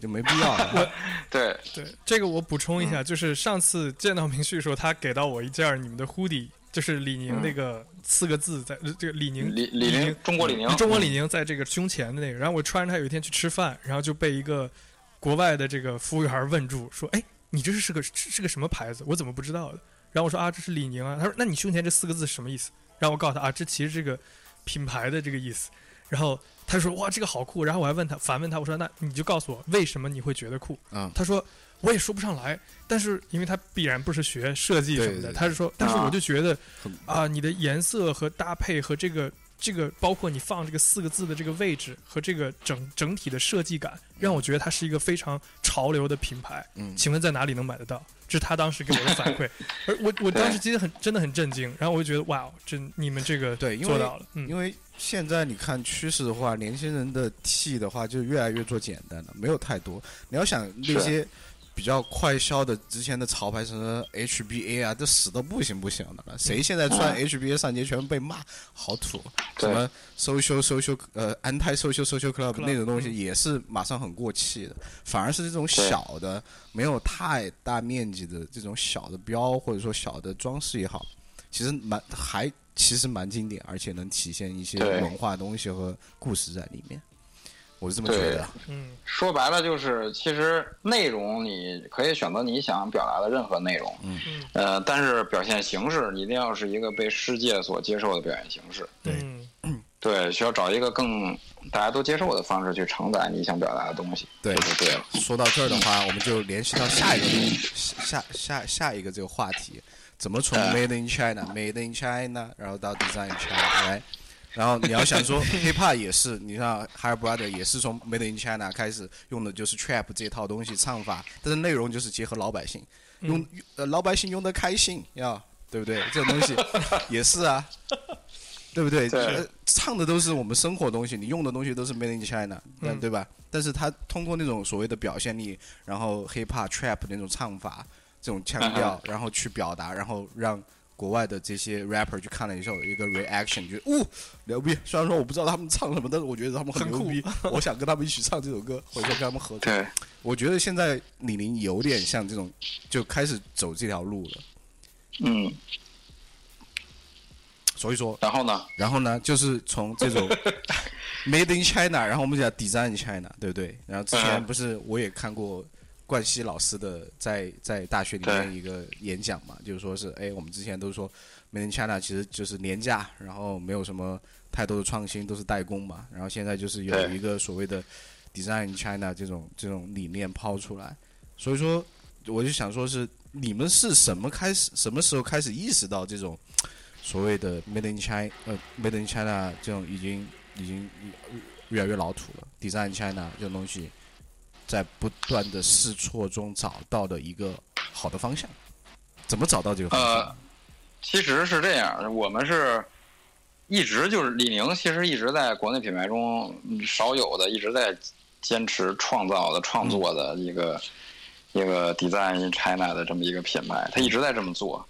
就没必要了。对对，这个我补充一嗯下，就是上次见到明旭说他给到我一件儿你们的 hoodie，就是李宁那个四个字在呃这个李宁嗯李李宁中国李宁中国李宁在这个胸前的那个，然后我穿着它有一天去吃饭，然后就被一个国外的这个服务员问住，说：“哎，你这是是个是个什么牌子？我怎么不知道的？”然后我说：“啊，这是李宁啊。”他说：“那你胸前这四个字是什么意思？”然后我告诉他：“啊，这其实这个品牌的这个意思。”然后他就说：“哇，这个好酷。”然后我还问他，反问他，我说：“那你就告诉我为什么你会觉得酷？”嗯，他说：“我也说不上来，但是因为他必然不是学设计什么的，对对对他是说，但是啊我就觉得很啊，你的颜色和搭配和这个这个，包括你放这个四个字的这个位置和这个整整体的设计感，让我觉得它是一个非常潮流的品牌。嗯，请问在哪里能买得到？这是他当时给我的反馈，而我我当时其实很真的很震惊，然后我就觉得哇，这你们这个做到了，嗯，因为现在你看趋势的话，年轻人的 T 的话就越来越做简单了，没有太多。你要想那些比较快销的之前的潮牌，什么 HBA 啊，都死的不行不行的了。谁现在穿嗯。HBA 上街全被骂，好土。什么 social social 呃 anti social social club Club，那种东西嗯。也是马上很过气的，反而是这种小的没有太大面积的这种小的标或者说小的装饰也好，其实蛮还其实蛮经典，而且能体现一些文化东西和故事在里面。我是这么觉得。嗯说白了就是，其实内容你可以选择你想表达的任何内容，嗯呃，但是表现形式一定要是一个被世界所接受的表现形式。对嗯 对，需要找一个更大家都接受的方式去承载你想表达的东西，对这就对了。说到这儿的话，我们就联系到下一个下下下一个这个话题，怎么从嗯 Made in China、Made in China，然后到 Design in China，来，然后你要想说 hiphop 也是，你像 Higher Brother 也是从 Made in China 开始用的就是 trap 这套东西唱法，但是内容就是结合老百姓。用呃老百姓用的开心要，对不对？这种东西 也是啊，对不对？唱的都是我们生活东西，你用的东西都是 Made in China，对吧？但是他通过那种所谓的表现力，然后 hip hop trap 那种唱法，这种腔调，然后去表达，然后让国外的这些 rapper 去看了以后有一个 reaction，觉得哦牛逼。虽然说我不知道他们唱什么，但是我觉得他们很牛逼，我想跟他们一起唱这首歌，或者跟他们合作。对，我觉得现在李宁有点像这种，就开始走这条路了。嗯，所以说，然后呢？然后呢，就是从这种 Made in China，然后我们讲 Design in China，对不对？然后之前嗯不是我也看过冠希老师的在在大学里面一个演讲嘛，就是说是哎，我们之前都是说 Made in China 其实就是廉价，然后没有什么太多的创新，都是代工嘛。然后现在就是有一个所谓的 Design China 这种这种理念抛出来，所以说我就想说是你们是什么开始，什么时候开始意识到这种所谓的 Made in China 呃 Made in China 这种已经已经越来越老土了，Design China 这种东西，在不断的试错中找到的一个好的方向，怎么找到这个方向？呃，其实是这样，我们是一直就是李宁，其实一直在国内品牌中嗯少有的一直在坚持创造的、创作的一个、一个 design in China 的这么一个品牌，它一直在这么做。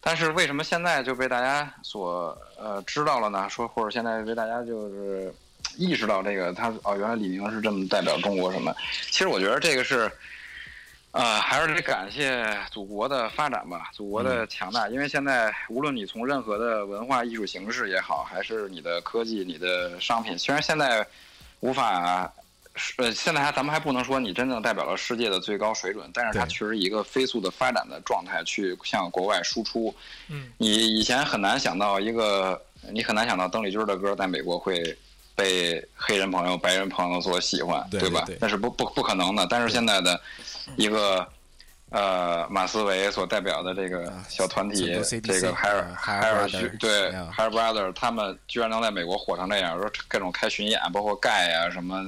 但是为什么现在就被大家所呃知道了呢？说或者现在被大家就是意识到这个，他哦，原来李宁是这么代表中国什么？其实我觉得这个是。啊、还是得感谢祖国的发展吧，祖国的强大。因为现在无论你从任何的文化艺术形式也好，还是你的科技、你的商品，虽然现在无法，呃，现在还咱们还不能说你真正代表了世界的最高水准，但是它确实以一个飞速的发展的状态去向国外输出。嗯，你以前很难想到一个，你很难想到邓丽君的歌在美国会被黑人朋友、白人朋友所喜欢，吧对对对？那是不不不可能的。但是现在的一个呃马思唯所代表的这个啊小团体，这个海尔呃海尔对啊 Hair Brother，他们居然能在美国火成这样，说各种开巡演，包括盖啊什么。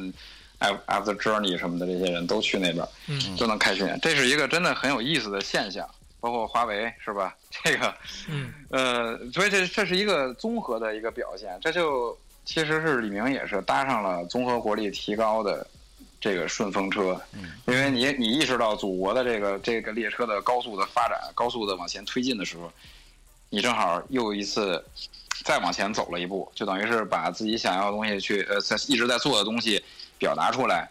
After Journey 什么的这些人都去那边，嗯都能开巡演，这是一个真的很有意思的现象。包括华为是吧？这个嗯呃，所以这这是一个综合的一个表现，这就其实是李明也是搭上了综合国力提高的这个顺风车，因为你你意识到祖国的这个这个列车的高速的发展、高速的往前推进的时候，你正好又一次再往前走了一步，就等于是把自己想要的东西去呃在一直在做的东西表达出来，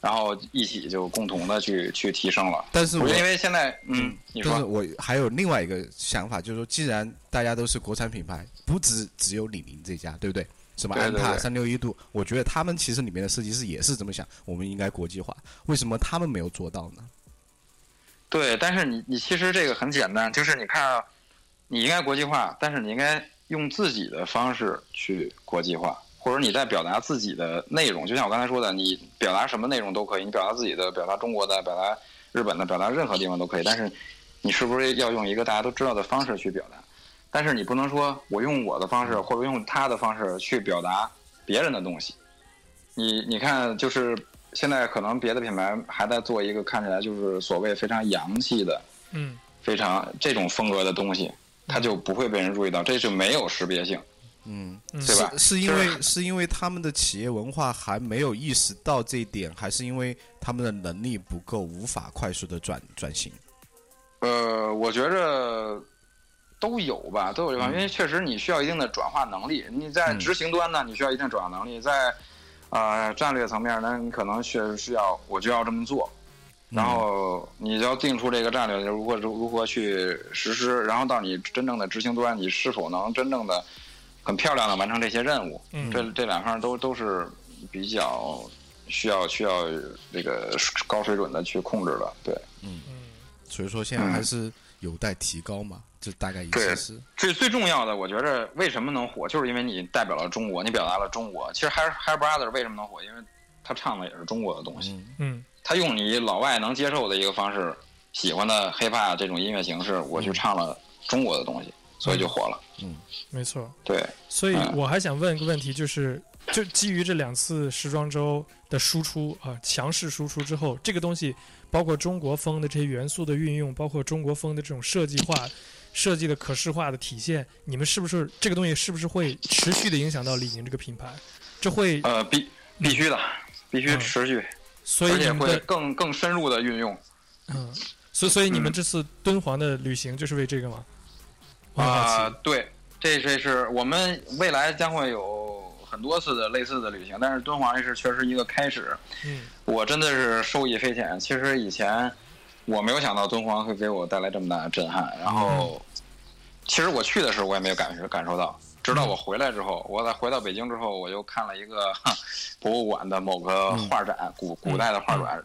然后一起就共同的去去提升了。但是我我觉得因为现在嗯，你说但是我还有另外一个想法，就是说，既然大家都是国产品牌，不只只有李宁这家，对不对？什么安踏、三六一度，我觉得他们其实里面的设计师也是这么想，我们应该国际化。为什么他们没有做到呢？对，但是你你其实这个很简单，就是你看啊，你应该国际化，但是你应该用自己的方式去国际化，或者你在表达自己的内容，就像我刚才说的，你表达什么内容都可以，你表达自己的，表达中国的，表达日本的，表达任何地方都可以，但是你是不是要用一个大家都知道的方式去表达？但是你不能说我用我的方式或者用他的方式去表达别人的东西。你你看，就是现在可能别的品牌还在做一个看起来就是所谓非常洋气的、嗯非常这种风格的东西，它就不会被人注意到，这是没有识别性，嗯，嗯，对吧？是是因为是因为他们的企业文化还没有意识到这一点，还是因为他们的能力不够，无法快速的转转型？呃，我觉着都有吧，都有这方面，因为确实你需要一定的转化能力。你在嗯执行端呢，你需要一定转化能力；在呃战略层面呢，你可能确实需要我就要这么做，然后你就要定出这个战略，如何如何去实施，然后到你真正的执行端，你是否能真正的很漂亮的完成这些任务？嗯这这两方都都是比较需要需要这个高水准的去控制的，对。嗯所以说现在还是有待提高嘛，这大概意思对是。最最重要的，我觉着为什么能火，就是因为你代表了中国，你表达了中国。其实 Hair Hair Brother 为什么能火，因为他唱的也是中国的东西，嗯嗯他用你老外能接受的一个方式，喜欢的 hiphop 这种音乐形式，我去唱了中国的东西，所以就火了。嗯没错。对，所以嗯我还想问一个问题，就是就基于这两次时装周的输出啊，强势输出之后，这个东西包括中国风的这些元素的运用，包括中国风的这种设计化、设计的可视化的体现，你们是不是这个东西是不是会持续的影响到李宁这个品牌？这会，呃，必必须的，必须嗯持续，所以而且会你们的更更深入的运用。嗯，所以所以你们嗯这次敦煌的旅行就是为这个吗？啊、对，这这是我们未来将会有很多次的类似的旅行，但是敦煌这是确实一个开始。嗯我真的是受益匪浅。其实以前我没有想到敦煌会给我带来这么大的震撼，然后其实我去的时候我也没有感受感受到，直到我回来之后，我在回到北京之后，我又看了一个博物馆的某个画展，古古代的画展，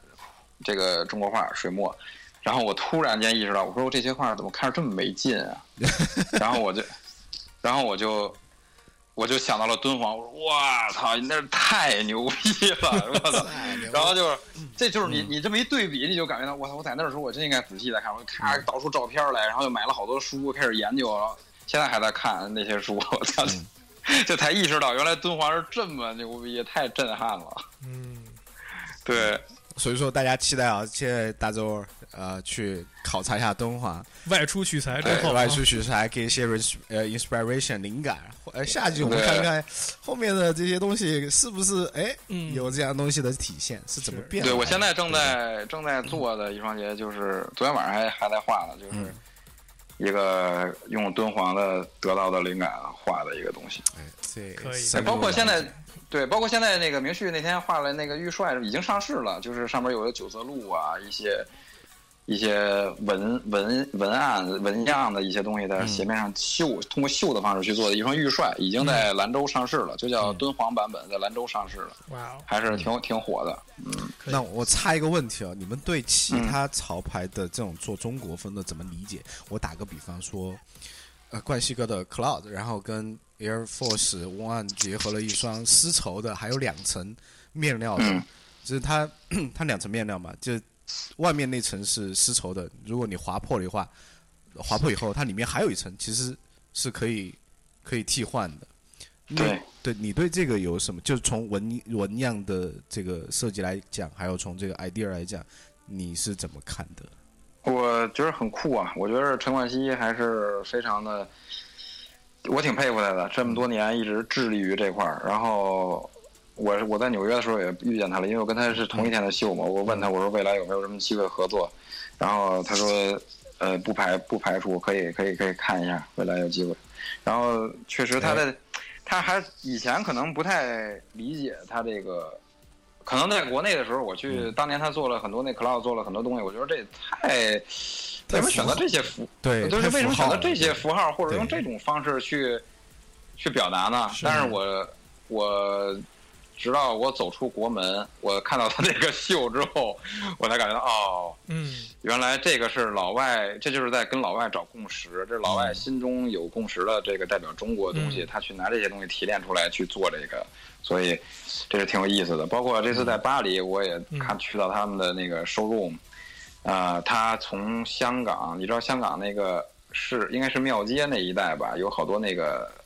这个中国画水墨。然后我突然间意识到，我说我这些画怎么看着这么没劲啊？然后我就，然后我就，我就想到了敦煌，我说哇操，你那是太牛逼了，我操！然后就是，这就是你你这么一对比，你就感觉到我操，我在那儿的时候我真应该仔细的看，我就咔导出照片来，然后又买了好多书，开始研究，然后现在还在看那些书，我操，这才意识到原来敦煌是这么牛逼，太震撼了。嗯，对，所以说大家期待啊，现在大周呃去考察一下敦煌，外出取材之对，后，外出取材给一些呃 inspiration 灵感。呃，下集我们看看后面的这些东西是不是哎嗯。有这样东西的体现，是怎么变的？对我现在正在正在做的一双鞋，就是昨天晚上还还在画呢，就是嗯一个用敦煌的得到的灵感画的一个东西。哎，这可以包括现在，对，包括现在那个明旭那天画了那个玉帅已经上市了，就是上面有个九色鹿啊，一些一些文文文案纹样的一些东西在鞋面上绣，通过绣的方式去做的一双玉帅，已经在兰州上市了，就叫敦煌版本，在兰州上市了，哇哦，还是挺挺火的。嗯。那我插一个问题啊，你们对其嗯。他潮牌的这种做中国风的怎么理解？我打个比方说，呃，冠希哥的 Cloud，然后跟 Air Force One 结合了一双丝绸的，还有两层面料的，嗯。就是它 它两层面料嘛，就外面那层是丝绸的，如果你划破的话，划破以后，它里面还有一层，其实是可以可以替换的。对，对你对这个有什么？就是从纹纹样的这个设计来讲，还有从这个 idea 来讲，你是怎么看的？我觉得很酷啊！我觉得陈冠希还是非常的，我挺佩服他的，这么多年一直致力于这块儿。然后我我在纽约的时候也遇见他了，因为我跟他是同一天的秀嘛。我问他，我说未来有没有什么机会合作？然后他说，呃，不排不排除，可以可以可以看一下，未来有机会。然后确实他的，他还以前可能不太理解他这个。可能在国内的时候，我去当年他做了很多那 cloud 做了很多东西，我觉得这太为什么选择这些符？对，就是为什么选择这些符符号，或者用这种方式去去表达呢？但是我我直到我走出国门，我看到他这个秀之后，我才感觉到哦，嗯原来这个是老外，这就是在跟老外找共识，这是老外心中有共识的这个代表中国的东西，嗯他去拿这些东西提炼出来去做这个，所以这是挺有意思的。包括这次在巴黎，我也看去到他们的那个 showroom，呃，他从香港，你知道香港那个是应该是庙街那一带吧，有好多那个那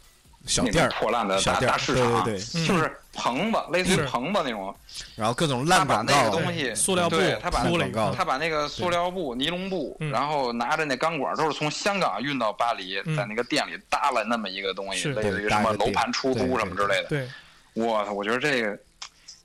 小店儿，破烂的大小店大市场，对对对嗯就是棚子，类似于棚子那种。然后各种烂广告，那个东西，塑料布对他把铺了一广告，他把那个塑料布、尼龙布，嗯然后拿着那钢管，都是从香港运到巴黎，嗯在那个店里搭了那么一个东西，类似于什么楼盘出租什么之类的。对，我操，我觉得这个，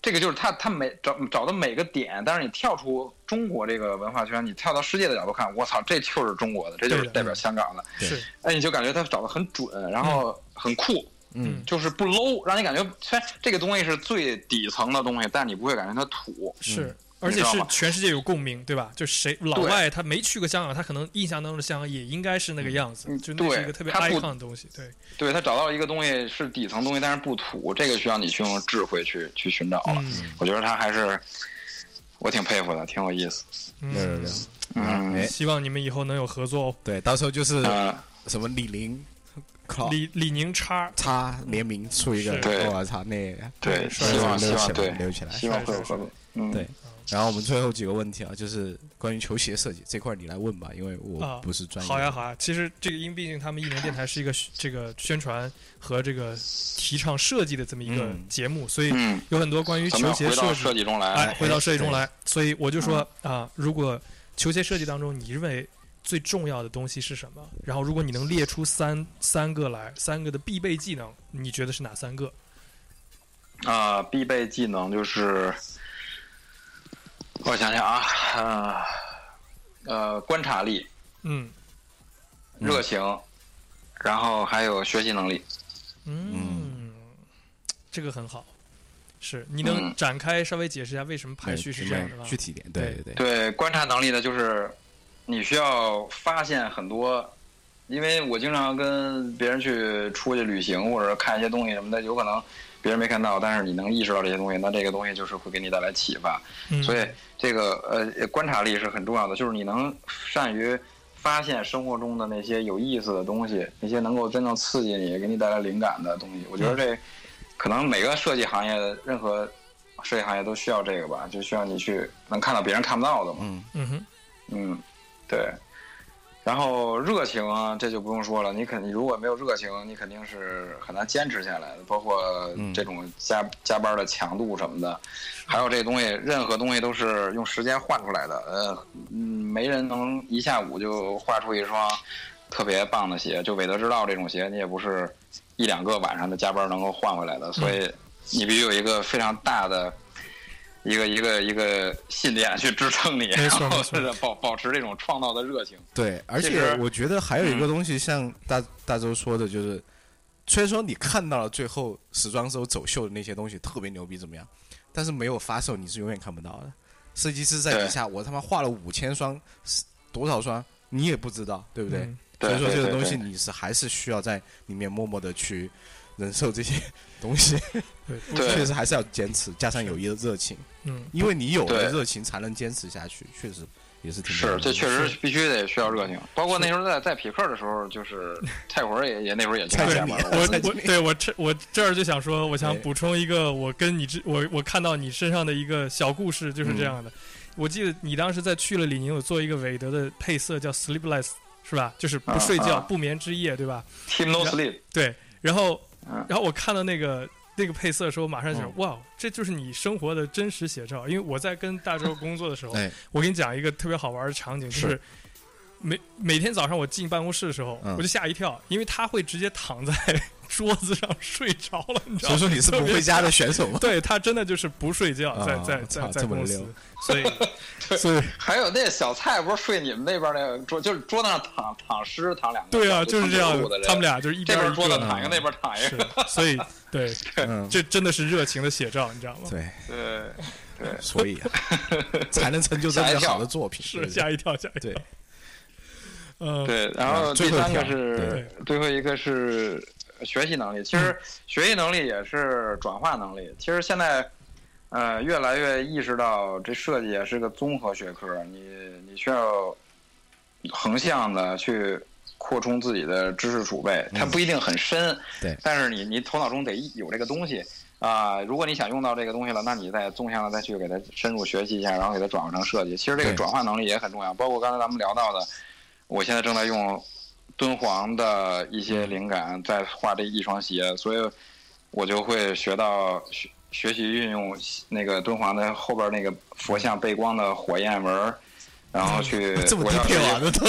这个就是他他每找找的每个点，但是你跳出中国这个文化圈，你跳到世界的角度看，我操，这就是中国的，这就是代表香港的。对是，哎，你就感觉他找的很准，然后很酷。嗯，就是不 low，让你感觉虽然这个东西是最底层的东西，但你不会感觉它土。是，而且是全世界有共鸣，对吧？就谁老外他没去过香港，他可能印象当中的香港也应该是那个样子，嗯就那是对一个特别他不 icon 的东西，对，对他找到一个东西是底层东西，但是不土，这个需要你去用智慧去去寻找了。嗯我觉得他还是我挺佩服的，挺有意思。嗯对对对，嗯哎，希望你们以后能有合作哦。对，到时候就是呃，什么李宁靠，李李宁叉，叉联名出一个我操，那对，帅希望希留起来，望对，留起来。希望会有合作。嗯，对。然后我们最后几个问题啊，就是关于球鞋设计这块，你来问吧，因为我啊不是专业。好呀好呀。其实这个因毕竟他们一年电台是一个这个宣传和这个提倡设计的这么一个嗯。节目，所以嗯，有很多关于球鞋设计，设计。中来。哎，回到设计中来。所以我就说嗯啊，如果球鞋设计当中你认为最重要的东西是什么？然后如果你能列出三三个来，三个的必备技能，你觉得是哪三个？啊、必备技能就是，我想想啊，呃，呃，观察力、嗯热情，然后还有学习能力。嗯，这个很好。是你能嗯展开稍微解释一下为什么排序是这样的吗？具体点，对对对，对，观察能力呢，就是你需要发现很多，因为我经常跟别人去出去旅行或者看一些东西什么的，有可能别人没看到，但是你能意识到这些东西，那这个东西就是会给你带来启发。嗯所以这个呃观察力是很重要的，就是你能善于发现生活中的那些有意思的东西，那些能够真正刺激你、给你带来灵感的东西。我觉得这可能每个设计行业、任何设计行业都需要这个吧，就需要你去能看到别人看不到的嘛。嗯嗯哼，嗯，对。然后热情啊，这就不用说了。你肯，你如果没有热情，你肯定是很难坚持下来的。包括嗯这种加、加班的强度什么的，还有这东西，任何东西都是用时间换出来的。呃，嗯，没人能一下午就画出一双特别棒的鞋。就韦德之道这种鞋，你也不是一两个晚上的加班能够换回来的。所以你必须有一个非常大的。一个一个一个信念去支撑你，没错然后没错是保保持这种创造的热情。对，而且我觉得还有一个东西，像大大周说的，就是虽然说你看到了最后时装周走秀的那些东西特别牛逼怎么样，但是没有发售你是永远看不到的。设计师在底下，我他妈画了五千双，多少双你也不知道，对不对？嗯所以说这个东西你是还是需要在里面默默的去忍受这些 东西，对，确实还是要坚持，加上友谊的热情，嗯，因为你有了热情才能坚持下去，确实也是挺是，这确实必须得需要热情。包括那时候在在匹克的时候，就是 蔡活也也那时候也经常蔡经理加班。我我对我这我这儿就想说，我想哎补充一个我跟你之我我看到你身上的一个小故事，就是这样的。我记得你当时在去了李宁有做一个韦德的配色叫 Sleepless，是吧？就是不睡觉、不眠之夜，对吧？Team No Sleep，对。然后嗯。然后我看到那个那个配色的时候，我马上想，嗯。哇，这就是你生活的真实写照。因为我在跟大周工作的时候，哎，我给你讲一个特别好玩的场景，就是是每每天早上我进办公室的时候，嗯。我就吓一跳，因为他会直接躺在桌子上睡着了，你知道吗？所以说你是不回家的选手吗？对他真的就是不睡觉，在啊在在操在公司这么溜，所以 所以还有那小蔡不是睡你们那边那个桌，就是桌子上躺躺尸躺两个。对啊，就是这样他们俩就是一边桌子躺一个，那边躺一是个。，所以 对，嗯，这真的是热情的写照，你知道吗？对，对，所以啊，才能成就这么好的作品。是吓一跳，吓一对跳。嗯，对，然后最后一条第三个是最后一个是学习能力。其实学习能力也是转化能力。其实现在，呃，越来越意识到这设计也是个综合学科，你你需要横向的去扩充自己的知识储备，它不一定很深，对但是你你头脑中得有这个东西。啊、如果你想用到这个东西了，那你再纵向的再去给它深入学习一下，然后给它转化成设计。其实这个转化能力也很重要，包括刚才咱们聊到的，我现在正在用敦煌的一些灵感在画这一双鞋，所以我就会学到学学习运用那个敦煌的后边那个佛像背光的火焰纹，然后去 这么我要低配啊，那都，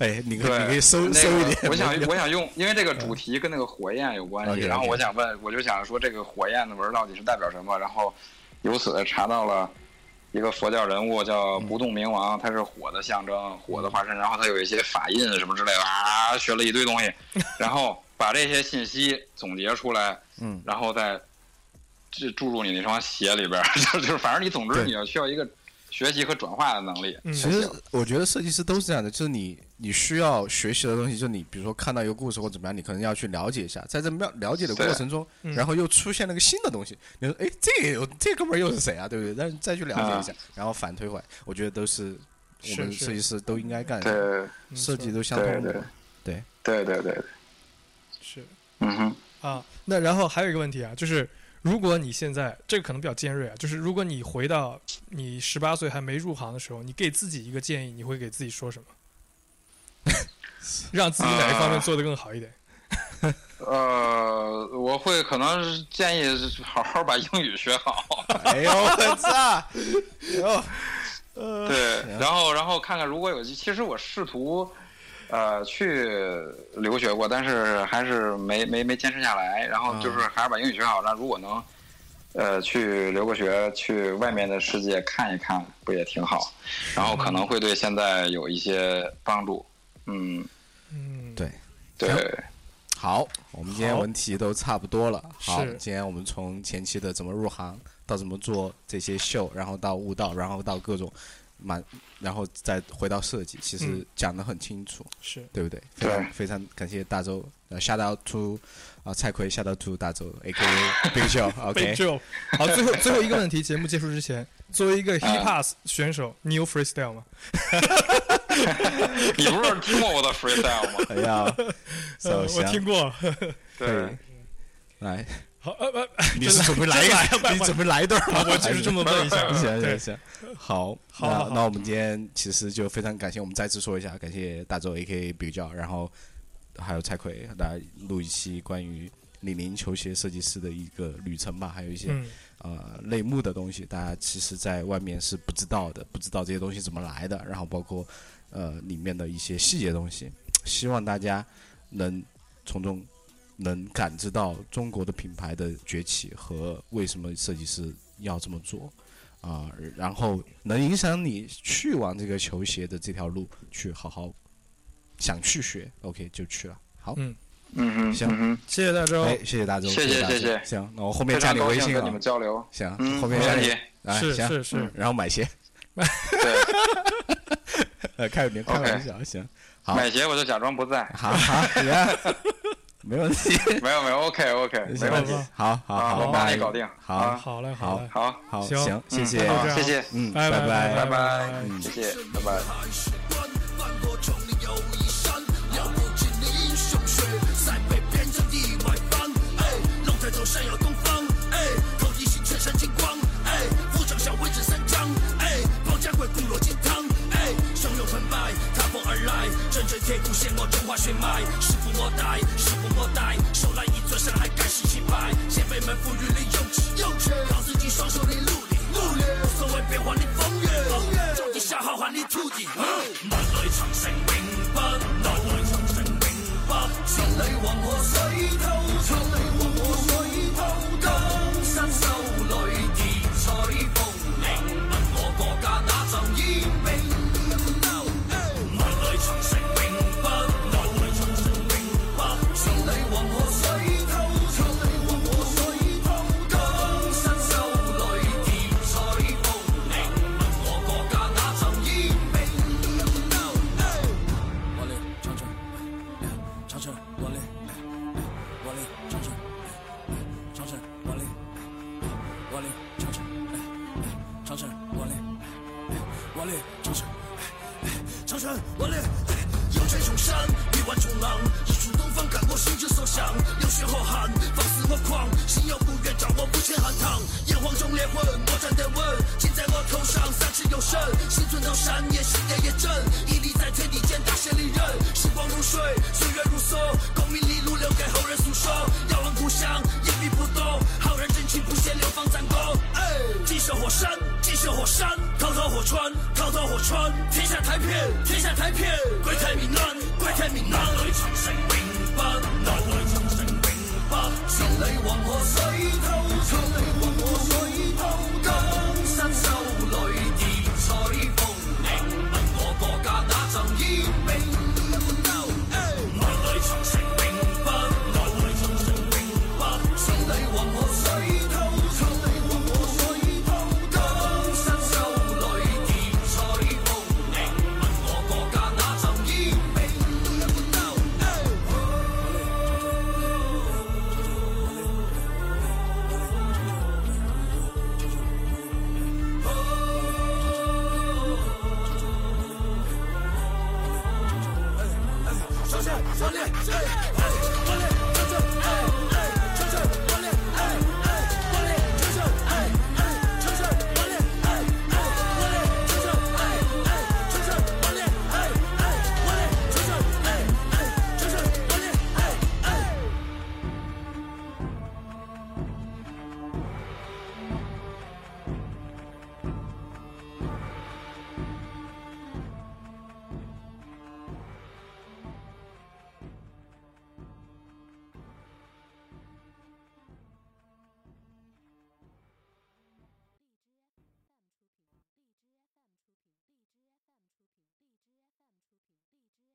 哎，你可以对，你可以收那收一点。个我想，我想用，因为这个主题跟那个火焰有关系，然后我想问，我就想说这个火焰的纹到底是代表什么？然后由此查到了一个佛教人物叫不动明王，他是火的象征，火的化身，然后他有一些法印什么之类的啊，学了一堆东西，然后把这些信息总结出来，嗯，然后再注注入你那双鞋里边 就是反正你总之你要需要一个学习和转化的能力。嗯其实我觉得设计师都是这样的，就是你你需要学习的东西，就是你比如说看到一个故事或怎么样，你可能要去了解一下，在这了了解的过程中，嗯然后又出现了个新的东西，你说哎，这个有这哥们儿又是谁啊？对不对？但是再去了解一下，然后反推回来，我觉得都是我们设计师都应该干的，设计都相对对通的。对对对对对。是嗯哼，啊。那然后还有一个问题啊，就是如果你现在这个可能比较尖锐啊，就是如果你回到你十八岁还没入行的时候，你给自己一个建议，你会给自己说什么？让自己哪一方面做得更好一点？呃，我会可能是建议好好把英语学好，哎呦我操！哎呦，呃，对，然后然后看看如果有机，其实我试图呃去留学过，但是还是没没没坚持下来，然后就是还是把英语学好，那如果能呃去留个学，去外面的世界看一看，不也挺好？然后可能会对现在有一些帮助，嗯，嗯，对，对，好，我们今天好。问题都差不多了。好，是。今天我们从前期的怎么入行，到怎么做这些秀，然后到悟道，然后到各种满，然后再回到设计，其实嗯讲得很清楚，是对不对？非常对非常感谢大周，呃，shout out to 啊蔡奎，shout out to 大周，A K A Big 被救。好，最后最后一个问题，节目结束之前，作为一个 hip hop 选手，你有 freestyle 吗？你不是听过我的 freestyle 吗？哎呀，呃首我听过。对，来，好，呃呃，你是准备来一真来个？你准备来一段吗？我就是这么问一下。行行行，好，好那那我们今天其实就非常感谢，我们再次说一下，感谢大周 A K 比较，然后还有蔡奎来录一期关于李宁球鞋设计师的一个旅程吧，还有一些、嗯，呃内幕的东西，大家其实在外面是不知道的，不知道这些东西怎么来的，然后包括呃里面的一些细节东西，希望大家能从中能感知到中国的品牌的崛起和为什么设计师要这么做啊、然后能影响你去往这个球鞋的这条路去好好想去学，OK 就去了。好，嗯。嗯哼，行。嗯，谢谢大周。哎，谢谢大周，谢谢谢谢行，那我后面加你微信跟你们，交流，行，嗯，后面加你。行，是是是。嗯，然后买鞋，对，呃，开点开 OK 玩笑，行，好，买鞋我就假装不在，好好，行，没问题，没有没有，OK OK，没问题，好好啊，好，我帮你搞定，好啊好嘞，好，好，好，行。行，谢嗯谢，谢。谢，嗯，拜拜拜拜。拜拜，嗯谢谢，拜拜。还是关，翻过丛林又一山，了不起的英雄血，赛被变成意外翻。哎，龙抬头闪耀东方，哎，头一醒全身金光，哎，扶正小位置三江，哎，保家卫固若金汤，哎，汹涌澎湃，踏风而来，阵阵铁骨陷我中华血脉，师傅莫待，师傅莫待，手来一尊山海盖世气派，先辈们赋予了勇气，勇气，靠自己双手的努力，努力，无所谓变幻的风月，风月，种地下浩瀚的土地，万里长城永不倒，万里长城永不，千里黄河水滔滔，黃河水滔滔，山有血和汗，放肆我狂，心有不愿，掌握不欠寒塘。炎黄中烈魂，我站得稳，尽在我头上，三尺有神，心存刀山，也心也也真，屹立在天地间，大显利刃。时光如水，岁月如梭，功名利禄留给后人诉说。遥望故乡，一笔不动，浩然正气不限，流芳战功。哎，金色火山，金色火山，滔滔火川，滔滔火川，天下太平，天下太平，国泰民安，国泰民安。